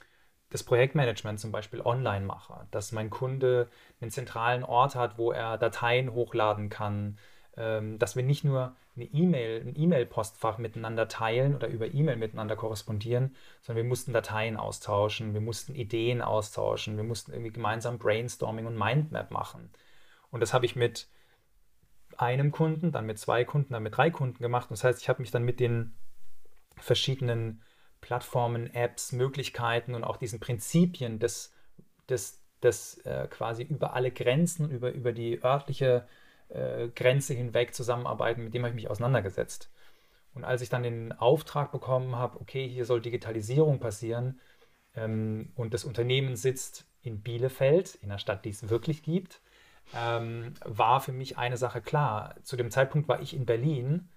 das Projektmanagement zum Beispiel online mache, dass mein Kunde einen zentralen Ort hat, wo er Dateien hochladen kann, dass wir nicht nur eine E-Mail, ein E-Mail-Postfach miteinander teilen oder über E-Mail miteinander korrespondieren, sondern wir mussten Dateien austauschen, wir mussten Ideen austauschen, wir mussten irgendwie gemeinsam Brainstorming und Mindmap machen. Und das habe ich mit einem Kunden, dann mit zwei Kunden, dann mit drei Kunden gemacht. Das heißt, ich habe mich dann mit den verschiedenen Plattformen, Apps, Möglichkeiten und auch diesen Prinzipien des, des, des äh, quasi über alle Grenzen, über, über die örtliche äh, Grenze hinweg zusammenarbeiten, mit dem habe ich mich auseinandergesetzt. Und als ich dann den Auftrag bekommen habe, okay, hier soll Digitalisierung passieren ähm, und das Unternehmen sitzt in Bielefeld, in einer Stadt, die es wirklich gibt, ähm, war für mich eine Sache klar. Zu dem Zeitpunkt war ich in Berlin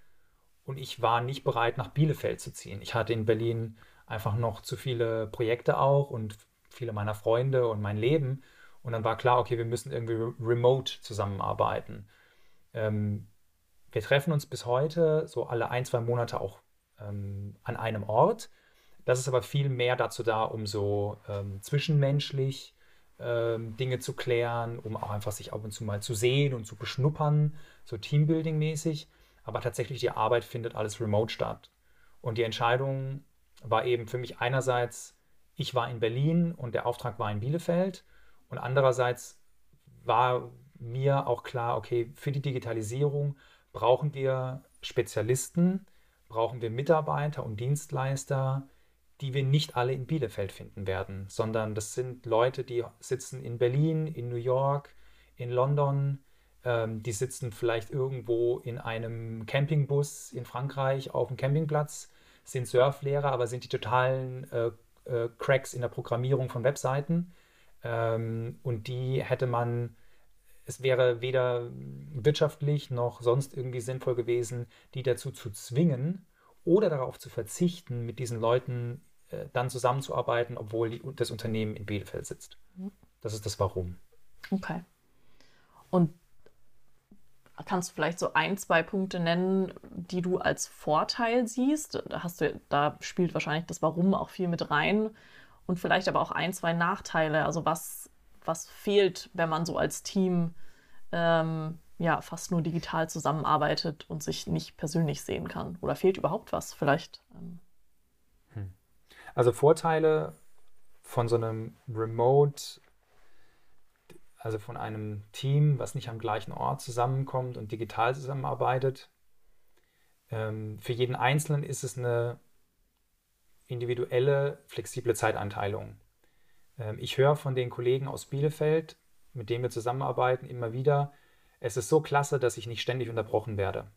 und ich war nicht bereit, nach Bielefeld zu ziehen. Ich hatte in Berlin einfach noch zu viele Projekte auch und viele meiner Freunde und mein Leben. Und dann war klar, okay, wir müssen irgendwie remote zusammenarbeiten. Ähm, wir treffen uns bis heute so alle ein, zwei Monate auch ähm, an einem Ort. Das ist aber viel mehr dazu da, um so ähm, zwischenmenschlich ähm, Dinge zu klären, um auch einfach sich ab und zu mal zu sehen und zu beschnuppern, so Teambuilding-mäßig. Aber tatsächlich die Arbeit findet alles remote statt. Und die Entscheidung war eben für mich einerseits, ich war in Berlin und der Auftrag war in Bielefeld. Und andererseits war mir auch klar, okay, für die Digitalisierung brauchen wir Spezialisten, brauchen wir Mitarbeiter und Dienstleister, die wir nicht alle in Bielefeld finden werden, sondern das sind Leute, die sitzen in Berlin, in New York, in London, ähm, die sitzen vielleicht irgendwo in einem Campingbus in Frankreich auf dem Campingplatz, sind Surflehrer, aber sind die totalen äh, äh, Cracks in der Programmierung von Webseiten. Ähm, und die hätte man es wäre weder wirtschaftlich noch sonst irgendwie sinnvoll gewesen, die dazu zu zwingen oder darauf zu verzichten, mit diesen Leuten äh, dann zusammenzuarbeiten, obwohl die, das Unternehmen in Bielefeld sitzt. Das ist das Warum. Okay. Und kannst du vielleicht so ein, zwei Punkte nennen, die du als Vorteil siehst? Da, hast du, da spielt wahrscheinlich das Warum auch viel mit rein. Und vielleicht aber auch ein, zwei Nachteile. Also was was fehlt, wenn man so als Team ähm, ja fast nur digital zusammenarbeitet und sich nicht persönlich sehen kann? Oder fehlt überhaupt was vielleicht? Ähm. Hm. Also Vorteile von so einem Remote, also von einem Team, was nicht am gleichen Ort zusammenkommt und digital zusammenarbeitet. Ähm, für jeden Einzelnen ist es eine individuelle, flexible Zeiteinteilung. Ähm, ich höre von den Kollegen aus Bielefeld, mit denen wir zusammenarbeiten, immer wieder, es ist so klasse, dass ich nicht ständig unterbrochen werde.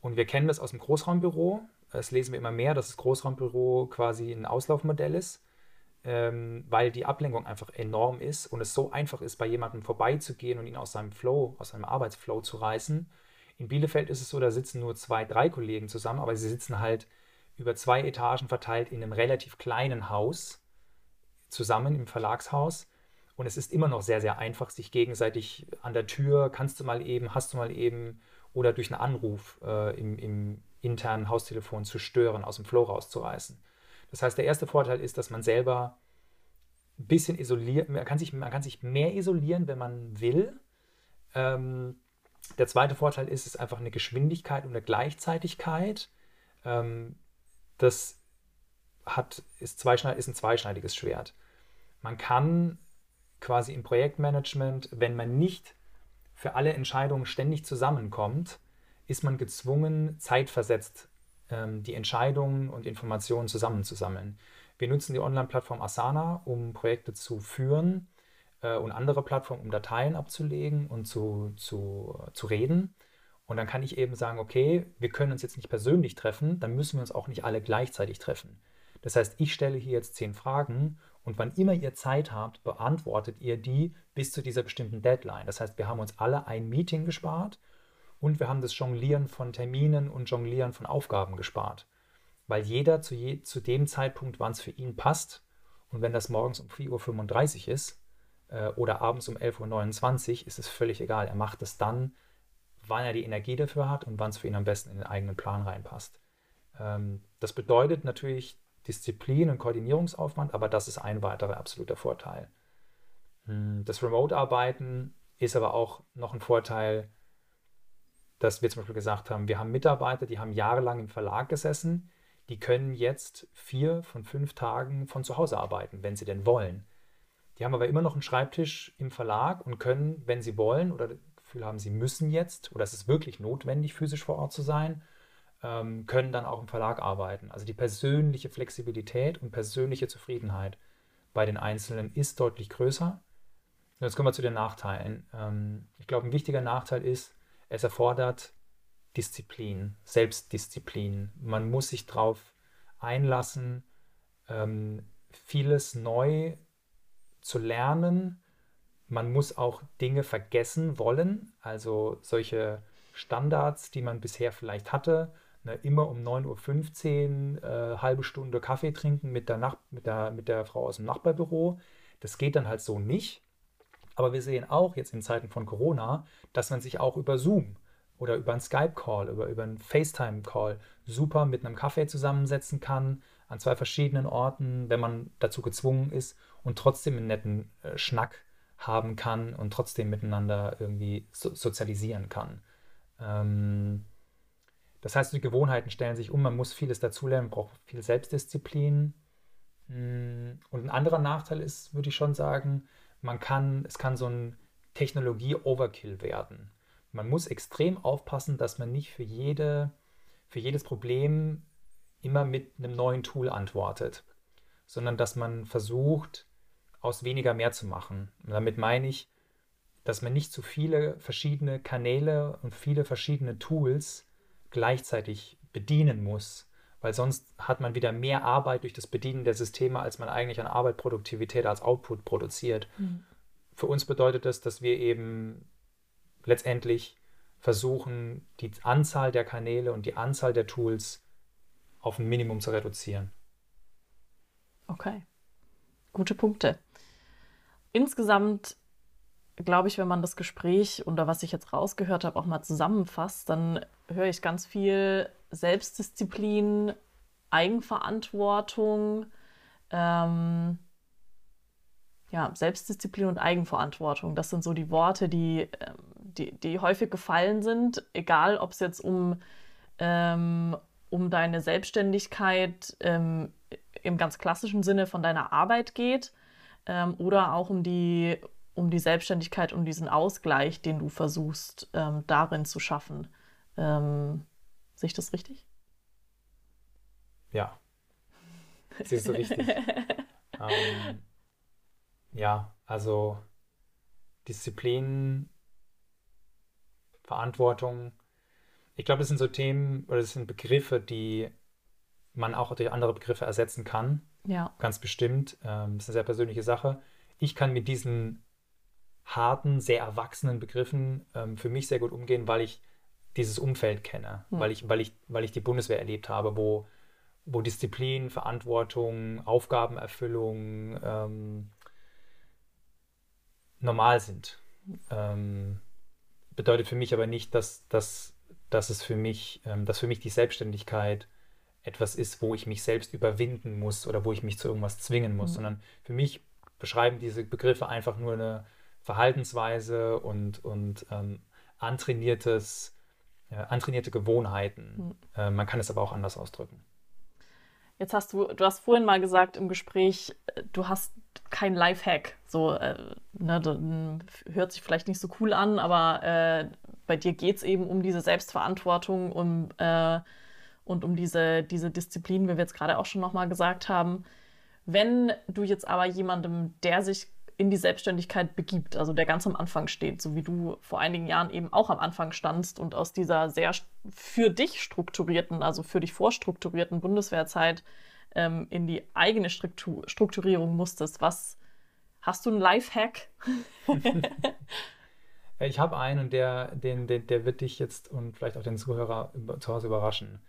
Und wir kennen das aus dem Großraumbüro. Das lesen wir immer mehr, dass das Großraumbüro quasi ein Auslaufmodell ist, ähm, weil die Ablenkung einfach enorm ist und es so einfach ist, bei jemandem vorbeizugehen und ihn aus seinem Flow, aus seinem Arbeitsflow zu reißen. In Bielefeld ist es so, da sitzen nur zwei, drei Kollegen zusammen, aber sie sitzen halt über zwei Etagen verteilt in einem relativ kleinen Haus zusammen im Verlagshaus. Und es ist immer noch sehr, sehr einfach, sich gegenseitig an der Tür, kannst du mal eben, hast du mal eben, oder durch einen Anruf äh, im, im internen Haustelefon zu stören, aus dem Flow rauszureißen. Das heißt, der erste Vorteil ist, dass man selber ein bisschen isoliert, man kann sich, man kann sich mehr isolieren, wenn man will. Ähm, der zweite Vorteil ist, es ist einfach eine Geschwindigkeit und eine Gleichzeitigkeit. Ähm, das hat, ist, zweischneid, ist ein zweischneidiges Schwert. Man kann quasi im Projektmanagement, wenn man nicht für alle Entscheidungen ständig zusammenkommt, ist man gezwungen, zeitversetzt ähm, die Entscheidungen und Informationen zusammenzusammeln. Wir nutzen die Online-Plattform Asana, um Projekte zu führen äh, und andere Plattformen, um Dateien abzulegen und zu, zu, zu reden. Und dann kann ich eben sagen, okay, wir können uns jetzt nicht persönlich treffen, dann müssen wir uns auch nicht alle gleichzeitig treffen. Das heißt, ich stelle hier jetzt zehn Fragen und wann immer ihr Zeit habt, beantwortet ihr die bis zu dieser bestimmten Deadline. Das heißt, wir haben uns alle ein Meeting gespart und wir haben das Jonglieren von Terminen und Jonglieren von Aufgaben gespart. Weil jeder zu, je, zu dem Zeitpunkt, wann es für ihn passt, und wenn das morgens um 4.35 Uhr ist äh, oder abends um 11.29 Uhr, ist es völlig egal. Er macht es dann, wann er die Energie dafür hat und wann es für ihn am besten in den eigenen Plan reinpasst. Ähm, das bedeutet natürlich, Disziplin und Koordinierungsaufwand, aber das ist ein weiterer absoluter Vorteil. Hm, das Remote-Arbeiten ist aber auch noch ein Vorteil, dass wir zum Beispiel gesagt haben, wir haben Mitarbeiter, die haben jahrelang im Verlag gesessen, die können jetzt vier von fünf Tagen von zu Hause arbeiten, wenn sie denn wollen. Die haben aber immer noch einen Schreibtisch im Verlag und können, wenn sie wollen oder das Gefühl haben, sie müssen jetzt oder es ist wirklich notwendig, physisch vor Ort zu sein, ähm, können dann auch im Verlag arbeiten. Also die persönliche Flexibilität und persönliche Zufriedenheit bei den Einzelnen ist deutlich größer. Und jetzt kommen wir zu den Nachteilen. Ähm, ich glaube, ein wichtiger Nachteil ist, es erfordert Disziplin, Selbstdisziplin. Man muss sich darauf einlassen, ähm, vieles neu zu lernen. Man muss auch Dinge vergessen wollen, also solche Standards, die man bisher vielleicht hatte, ne, immer um 9.15 Uhr äh, halbe Stunde Kaffee trinken mit der, Nach mit, der, mit der Frau aus dem Nachbarbüro. Das geht dann halt so nicht. Aber wir sehen auch jetzt in Zeiten von Corona, dass man sich auch über Zoom oder über einen Skype-Call, über, über einen FaceTime-Call super mit einem Kaffee zusammensetzen kann, an zwei verschiedenen Orten, wenn man dazu gezwungen ist und trotzdem einen netten äh, Schnack haben kann und trotzdem miteinander irgendwie so sozialisieren kann. Ähm, das heißt, die Gewohnheiten stellen sich um, man muss vieles dazulernen, braucht viel Selbstdisziplin. Mm, und ein anderer Nachteil ist, würde ich schon sagen, man kann, es kann so ein Technologie-Overkill werden. Man muss extrem aufpassen, dass man nicht für, jede, für jedes Problem immer mit einem neuen Tool antwortet, sondern dass man versucht, aus weniger mehr zu machen. Und damit meine ich, dass man nicht zu viele verschiedene Kanäle und viele verschiedene Tools gleichzeitig bedienen muss, weil sonst hat man wieder mehr Arbeit durch das Bedienen der Systeme, als man eigentlich an Arbeit, Produktivität als Output produziert. Mhm. Für uns bedeutet das, dass wir eben letztendlich versuchen, die Anzahl der Kanäle und die Anzahl der Tools auf ein Minimum zu reduzieren. Okay, gute Punkte. Insgesamt glaube ich, wenn man das Gespräch oder was ich jetzt rausgehört habe, auch mal zusammenfasst, dann höre ich ganz viel Selbstdisziplin, Eigenverantwortung, ähm, ja, Selbstdisziplin und Eigenverantwortung. Das sind so die Worte, die, ähm, die, die häufig gefallen sind, egal ob es jetzt um, ähm, um deine Selbstständigkeit ähm, im ganz klassischen Sinne von deiner Arbeit geht ähm, oder auch um die, um die Selbstständigkeit, um diesen Ausgleich, den du versuchst, ähm, darin zu schaffen. Ähm, sehe ich das richtig? Ja, siehst du richtig. [LAUGHS] ähm, ja, also Disziplin, Verantwortung. Ich glaube, das sind so Themen oder das sind Begriffe, die man auch durch andere Begriffe ersetzen kann. Ja. Ganz bestimmt. Ähm, das ist eine sehr persönliche Sache. Ich kann mit diesen harten, sehr erwachsenen Begriffen ähm, für mich sehr gut umgehen, weil ich dieses Umfeld kenne, hm. weil, ich, weil, ich, weil ich die Bundeswehr erlebt habe, wo, wo Disziplin, Verantwortung, Aufgabenerfüllung ähm, normal sind. Ähm, bedeutet für mich aber nicht, dass, dass, dass es für mich, ähm, dass für mich die Selbstständigkeit etwas ist, wo ich mich selbst überwinden muss oder wo ich mich zu irgendwas zwingen muss, mhm. sondern für mich beschreiben diese Begriffe einfach nur eine Verhaltensweise und, und ähm, antrainiertes, äh, antrainierte Gewohnheiten. Mhm. Äh, man kann es aber auch anders ausdrücken. Jetzt hast du, du hast vorhin mal gesagt im Gespräch, äh, du hast kein Lifehack. So, äh, ne, hört sich vielleicht nicht so cool an, aber äh, bei dir geht es eben um diese Selbstverantwortung um, äh, und um diese, diese Disziplin, wie wir jetzt gerade auch schon nochmal gesagt haben. Wenn du jetzt aber jemandem, der sich in die Selbstständigkeit begibt, also der ganz am Anfang steht, so wie du vor einigen Jahren eben auch am Anfang standst und aus dieser sehr für dich strukturierten, also für dich vorstrukturierten Bundeswehrzeit ähm, in die eigene Struktur Strukturierung musstest. Was hast du einen Lifehack? [LAUGHS] ich habe einen und der, den, den, der wird dich jetzt und vielleicht auch den Zuhörer zu Hause überraschen.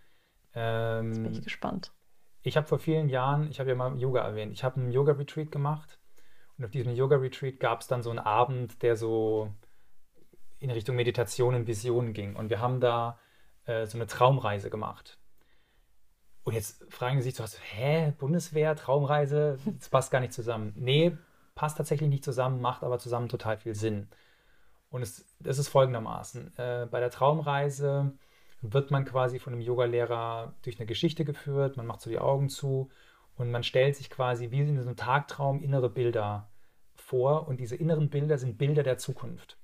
Ähm, jetzt bin ich gespannt. Ich habe vor vielen Jahren, ich habe ja mal Yoga erwähnt, ich habe einen Yoga-Retreat gemacht und auf diesem Yoga-Retreat gab es dann so einen Abend, der so in Richtung Meditation und Visionen ging. Und wir haben da äh, so eine Traumreise gemacht. Und jetzt fragen Sie sich so, hä, Bundeswehr, Traumreise, das passt gar nicht zusammen. Nee, passt tatsächlich nicht zusammen, macht aber zusammen total viel Sinn. Und es, es ist folgendermaßen. Äh, bei der Traumreise wird man quasi von einem Yogalehrer durch eine Geschichte geführt, man macht so die Augen zu und man stellt sich quasi wie in so einem Tagtraum innere Bilder vor und diese inneren Bilder sind Bilder der Zukunft.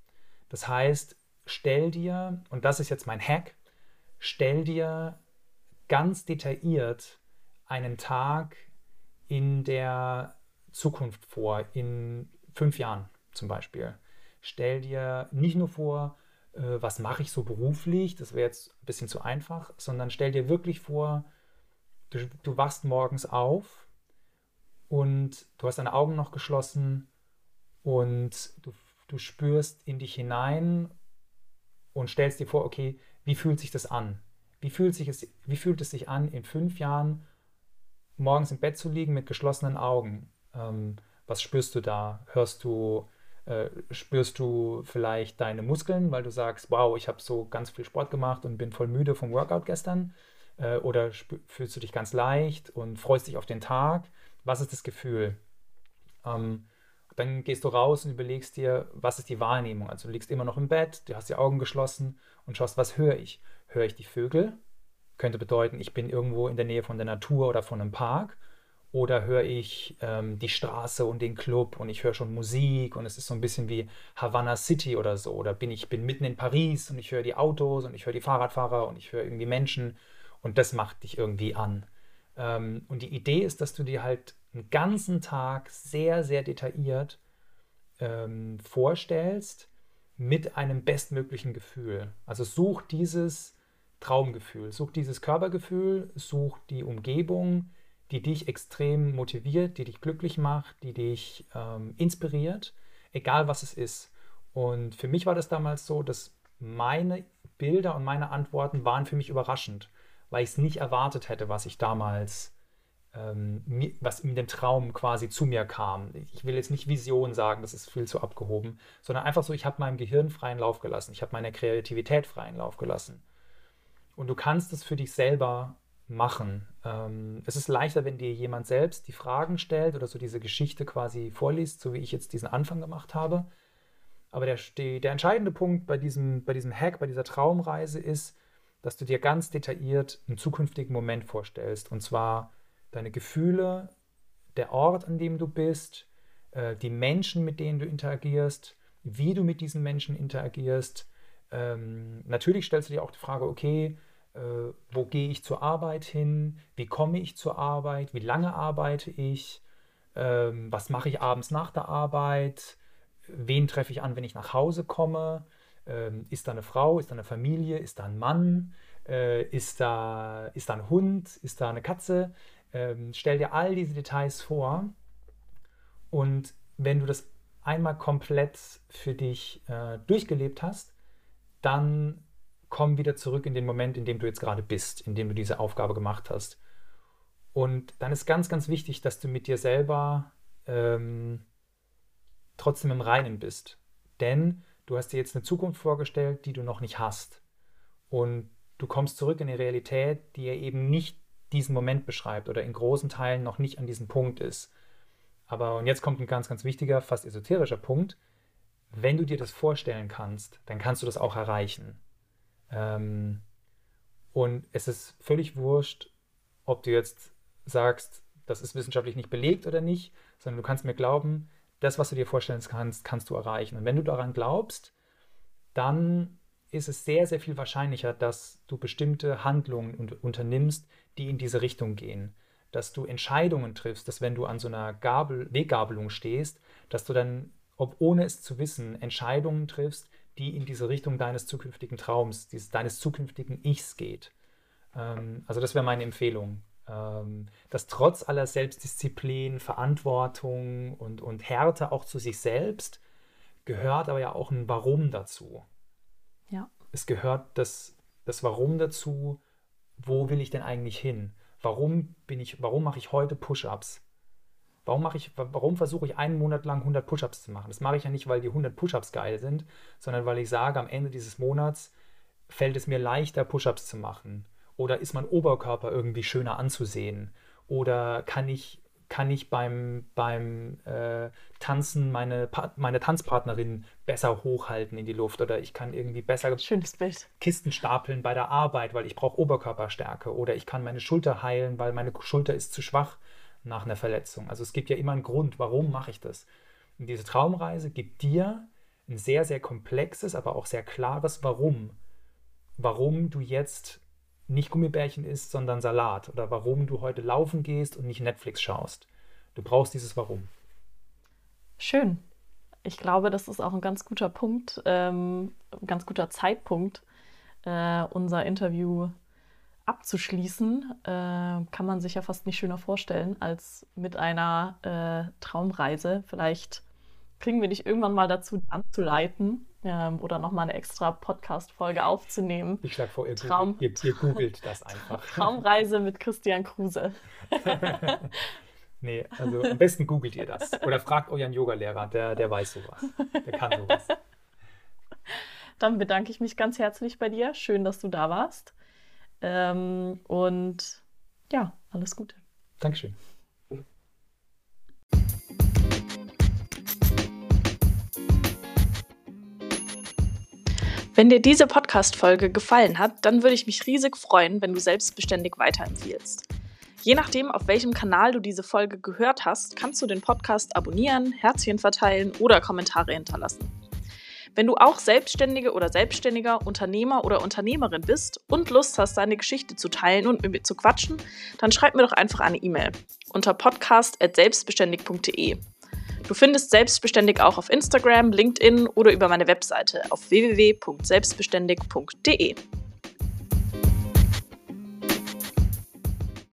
Das heißt, stell dir, und das ist jetzt mein Hack, stell dir ganz detailliert einen Tag in der Zukunft vor, in fünf Jahren zum Beispiel. Stell dir nicht nur vor, äh, was mache ich so beruflich, das wäre jetzt ein bisschen zu einfach, sondern stell dir wirklich vor, du, du wachst morgens auf und du hast deine Augen noch geschlossen und du, du spürst in dich hinein und stellst dir vor, okay, wie fühlt sich das an? Wie fühlt, sich es, wie fühlt es sich an, in fünf Jahren morgens im Bett zu liegen mit geschlossenen Augen? Ähm, was spürst du da? Hörst du, äh, spürst du vielleicht deine Muskeln, weil du sagst, wow, ich habe so ganz viel Sport gemacht und bin voll müde vom Workout gestern? Äh, oder fühlst du dich ganz leicht und freust dich auf den Tag? Was ist das Gefühl? Ähm, dann gehst du raus und überlegst dir, was ist die Wahrnehmung? Also du liegst immer noch im Bett, du hast die Augen geschlossen und schaust, was höre ich? Höre ich die Vögel? Könnte bedeuten, ich bin irgendwo in der Nähe von der Natur oder von einem Park. Oder höre ich ähm, die Straße und den Club und ich höre schon Musik und es ist so ein bisschen wie Havana City oder so. Oder bin ich bin mitten in Paris und ich höre die Autos und ich höre die Fahrradfahrer und ich höre irgendwie Menschen und das macht dich irgendwie an. Ähm, und die Idee ist, dass du dir halt einen ganzen Tag sehr, sehr detailliert ähm, vorstellst mit einem bestmöglichen Gefühl. Also such dieses Traumgefühl, such dieses Körpergefühl, such die Umgebung, die dich extrem motiviert, die dich glücklich macht, die dich ähm, inspiriert, egal was es ist. Und für mich war das damals so, dass meine Bilder und meine Antworten waren für mich überraschend, weil ich es nicht erwartet hätte, was ich damals was in dem Traum quasi zu mir kam. Ich will jetzt nicht Vision sagen, das ist viel zu abgehoben, sondern einfach so, ich habe meinem Gehirn freien Lauf gelassen, ich habe meiner Kreativität freien Lauf gelassen. Und du kannst es für dich selber machen. Ähm, es ist leichter, wenn dir jemand selbst die Fragen stellt oder so diese Geschichte quasi vorliest, so wie ich jetzt diesen Anfang gemacht habe. Aber der, der entscheidende Punkt bei diesem, bei diesem Hack, bei dieser Traumreise ist, dass du dir ganz detailliert einen zukünftigen Moment vorstellst. Und zwar deine Gefühle, der Ort, an dem du bist, äh, die Menschen, mit denen du interagierst, wie du mit diesen Menschen interagierst. Ähm, natürlich stellst du dir auch die Frage, okay, äh, wo gehe ich zur Arbeit hin? Wie komme ich zur Arbeit? Wie lange arbeite ich? Ähm, was mache ich abends nach der Arbeit? Wen treffe ich an, wenn ich nach Hause komme? Ähm, ist da eine Frau? Ist da eine Familie? Ist da ein Mann? Äh, ist, da, ist da ein Hund? Ist da eine Katze? Ähm, stell dir all diese Details vor und wenn du das einmal komplett für dich äh, durchgelebt hast, dann komm wieder zurück in den Moment, in dem du jetzt gerade bist, in dem du diese Aufgabe gemacht hast. Und dann ist ganz, ganz wichtig, dass du mit dir selber ähm, trotzdem im Reinen bist. Denn du hast dir jetzt eine Zukunft vorgestellt, die du noch nicht hast. Und du kommst zurück in die Realität, die ja eben nicht diesen Moment beschreibt oder in großen Teilen noch nicht an diesem Punkt ist. Aber, und jetzt kommt ein ganz, ganz wichtiger, fast esoterischer Punkt. Wenn du dir das vorstellen kannst, dann kannst du das auch erreichen. Ähm, und es ist völlig wurscht, ob du jetzt sagst, das ist wissenschaftlich nicht belegt oder nicht, sondern du kannst mir glauben, das, was du dir vorstellen kannst, kannst du erreichen. Und wenn du daran glaubst, dann ist es sehr, sehr viel wahrscheinlicher, dass du bestimmte Handlungen unternimmst, die in diese Richtung gehen. Dass du Entscheidungen triffst, dass wenn du an so einer Gabel, Weggabelung stehst, dass du dann, ob ohne es zu wissen, Entscheidungen triffst, die in diese Richtung deines zukünftigen Traums, dieses, deines zukünftigen Ichs geht. Ähm, also das wäre meine Empfehlung. Ähm, dass trotz aller Selbstdisziplin, Verantwortung und, und Härte auch zu sich selbst gehört aber ja auch ein Warum dazu. Ja. Es gehört das, das Warum dazu, wo will ich denn eigentlich hin? Warum bin ich, warum mache ich heute Push-ups? Warum mache ich, warum versuche ich einen Monat lang 100 Push-ups zu machen? Das mache ich ja nicht, weil die 100 Push-ups geil sind, sondern weil ich sage, am Ende dieses Monats fällt es mir leichter, Push-ups zu machen. Oder ist mein Oberkörper irgendwie schöner anzusehen? Oder kann ich kann ich beim, beim äh, Tanzen meine, meine Tanzpartnerin besser hochhalten in die Luft oder ich kann irgendwie besser. Kisten stapeln bei der Arbeit, weil ich brauche Oberkörperstärke oder ich kann meine Schulter heilen, weil meine Schulter ist zu schwach nach einer Verletzung. Also es gibt ja immer einen Grund, warum mache ich das. Und diese Traumreise gibt dir ein sehr, sehr komplexes, aber auch sehr klares Warum. Warum du jetzt nicht Gummibärchen isst, sondern Salat oder warum du heute laufen gehst und nicht Netflix schaust. Du brauchst dieses Warum. Schön. ich glaube, das ist auch ein ganz guter Punkt, ähm, ein ganz guter Zeitpunkt, äh, unser Interview abzuschließen. Äh, kann man sich ja fast nicht schöner vorstellen als mit einer äh, Traumreise. Vielleicht kriegen wir dich irgendwann mal dazu anzuleiten ähm, oder nochmal eine extra Podcast-Folge aufzunehmen. Ich schlage vor, ihr, Traum ihr, ihr googelt das [LAUGHS] einfach. Traumreise mit Christian Kruse. [LAUGHS] nee, also am besten googelt ihr das. Oder fragt euren Yogalehrer, der, der weiß sowas. Der kann sowas. [LAUGHS] Dann bedanke ich mich ganz herzlich bei dir. Schön, dass du da warst. Ähm, und ja, alles Gute. Dankeschön. Wenn dir diese Podcast-Folge gefallen hat, dann würde ich mich riesig freuen, wenn du selbstbeständig weiterempfiehlst. Je nachdem, auf welchem Kanal du diese Folge gehört hast, kannst du den Podcast abonnieren, Herzchen verteilen oder Kommentare hinterlassen. Wenn du auch Selbstständige oder Selbstständiger, Unternehmer oder Unternehmerin bist und Lust hast, deine Geschichte zu teilen und mit mir zu quatschen, dann schreib mir doch einfach eine E-Mail unter podcast.selbstbeständig.de. Du findest Selbstbeständig auch auf Instagram, LinkedIn oder über meine Webseite auf www.selbstbeständig.de.